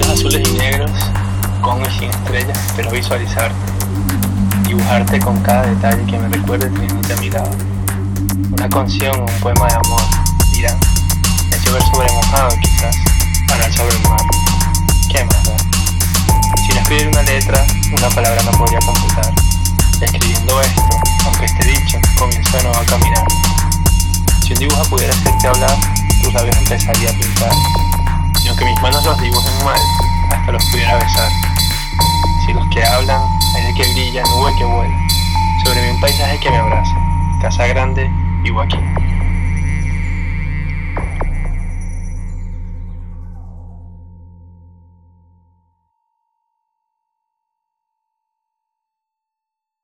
escenarios azules y negros, con y sin estrellas, pero visualizarte, dibujarte con cada detalle que me recuerde tu infinita mirada. Una canción un poema de amor, dirán, es llover sobre mojado quizás, para sobre el mar. ¿Qué más da? Sin escribir una letra, una palabra no podría completar. Escribiendo esto, aunque esté dicho, comienzo de nuevo a caminar. Si un dibujo pudiera hacerte hablar, tus labios empezaría a pintar. Y aunque mis manos los dibujen mal, nube que vuela, sobre un paisaje que me abraza, casa grande, vivo aquí.